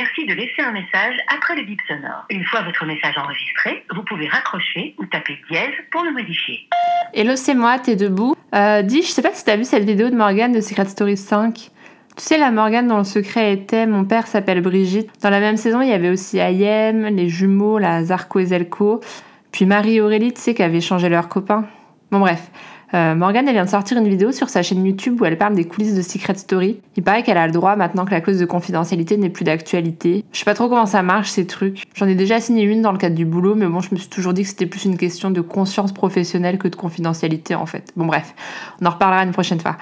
suffit de laisser un message après le bip sonore. Une fois votre message enregistré, vous pouvez raccrocher ou taper dièse pour le modifier. Hello, c'est moi, t'es debout. Euh, dis, je sais pas si t'as vu cette vidéo de Morgane de Secret Story 5. Tu sais, la Morgane dont le secret était Mon père s'appelle Brigitte. Dans la même saison, il y avait aussi Ayem, les jumeaux, la Zarko et Zelko. Puis Marie-Aurélie, tu sais, qui avait changé leur copain. Bon, bref. Euh, Morgane, elle vient de sortir une vidéo sur sa chaîne YouTube où elle parle des coulisses de Secret Story. Il paraît qu'elle a le droit maintenant que la clause de confidentialité n'est plus d'actualité. Je sais pas trop comment ça marche ces trucs. J'en ai déjà signé une dans le cadre du boulot, mais bon, je me suis toujours dit que c'était plus une question de conscience professionnelle que de confidentialité en fait. Bon bref, on en reparlera une prochaine fois.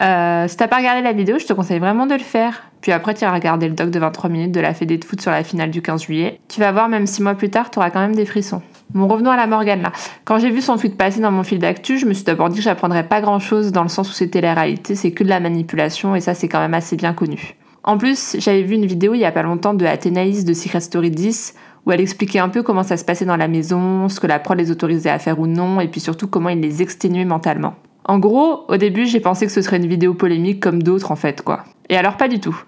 Euh, si t'as pas regardé la vidéo, je te conseille vraiment de le faire. Puis après, tu iras regarder le doc de 23 minutes de la Fédé de foot sur la finale du 15 juillet. Tu vas voir, même six mois plus tard, t'auras quand même des frissons. Bon, revenons à la Morgane là. Quand j'ai vu son tweet passer dans mon fil d'actu, je me suis d'abord dit que j'apprendrais pas grand chose dans le sens où c'était la réalité, c'est que de la manipulation et ça c'est quand même assez bien connu. En plus, j'avais vu une vidéo il y a pas longtemps de Athénaïs de Secret Story 10 où elle expliquait un peu comment ça se passait dans la maison, ce que la prod les autorisait à faire ou non, et puis surtout comment il les exténuait mentalement. En gros, au début, j'ai pensé que ce serait une vidéo polémique comme d'autres en fait, quoi. Et alors pas du tout.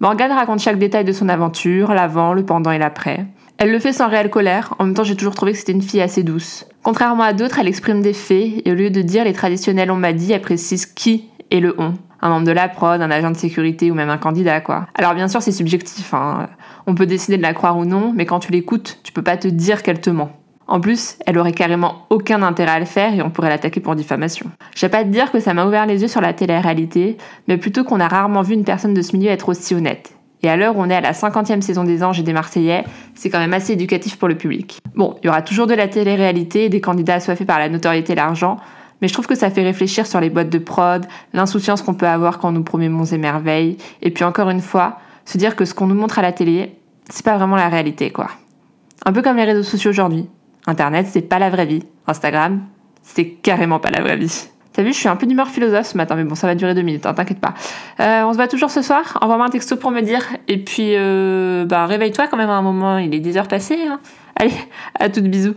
Morgane raconte chaque détail de son aventure, l'avant, le pendant et l'après. Elle le fait sans réelle colère, en même temps j'ai toujours trouvé que c'était une fille assez douce. Contrairement à d'autres, elle exprime des faits, et au lieu de dire les traditionnels on m'a dit, elle précise qui est le on. Un membre de la prod, un agent de sécurité ou même un candidat, quoi. Alors bien sûr c'est subjectif, hein. on peut décider de la croire ou non, mais quand tu l'écoutes, tu peux pas te dire qu'elle te ment. En plus, elle aurait carrément aucun intérêt à le faire et on pourrait l'attaquer pour diffamation. Je vais pas te dire que ça m'a ouvert les yeux sur la télé-réalité, mais plutôt qu'on a rarement vu une personne de ce milieu être aussi honnête. Et à l'heure où on est à la 50e saison des Anges et des Marseillais, c'est quand même assez éducatif pour le public. Bon, il y aura toujours de la télé-réalité et des candidats assoiffés par la notoriété et l'argent, mais je trouve que ça fait réfléchir sur les boîtes de prod, l'insouciance qu'on peut avoir quand on nous promet monts et merveilles, et puis encore une fois, se dire que ce qu'on nous montre à la télé, c'est pas vraiment la réalité, quoi. Un peu comme les réseaux sociaux aujourd'hui. Internet, c'est pas la vraie vie. Instagram, c'est carrément pas la vraie vie. T'as vu, je suis un peu d'humeur philosophe ce matin, mais bon, ça va durer deux minutes, hein, t'inquiète pas. Euh, on se voit toujours ce soir. Envoie-moi un texto pour me dire. Et puis, euh, bah, réveille-toi quand même à un moment, il est 10 heures passées. Hein. Allez, à toutes bisous.